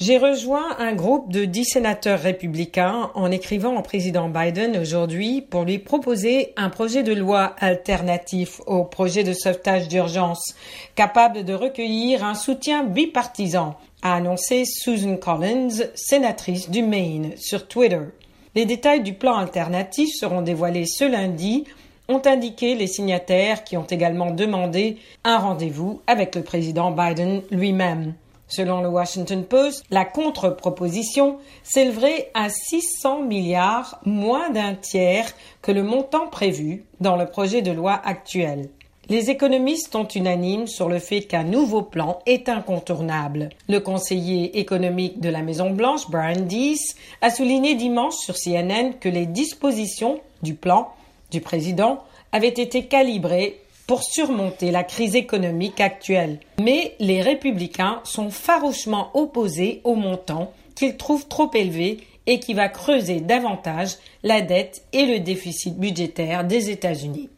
J'ai rejoint un groupe de dix sénateurs républicains en écrivant au président Biden aujourd'hui pour lui proposer un projet de loi alternatif au projet de sauvetage d'urgence, capable de recueillir un soutien bipartisan, a annoncé Susan Collins, sénatrice du Maine, sur Twitter. Les détails du plan alternatif seront dévoilés ce lundi, ont indiqué les signataires qui ont également demandé un rendez-vous avec le président Biden lui-même. Selon le Washington Post, la contre-proposition s'élèverait à 600 milliards, moins d'un tiers que le montant prévu dans le projet de loi actuel. Les économistes sont unanimes sur le fait qu'un nouveau plan est incontournable. Le conseiller économique de la Maison-Blanche, Brian Deese, a souligné dimanche sur CNN que les dispositions du plan du président avaient été calibrées pour surmonter la crise économique actuelle. Mais les républicains sont farouchement opposés au montant qu'ils trouvent trop élevé et qui va creuser davantage la dette et le déficit budgétaire des États-Unis.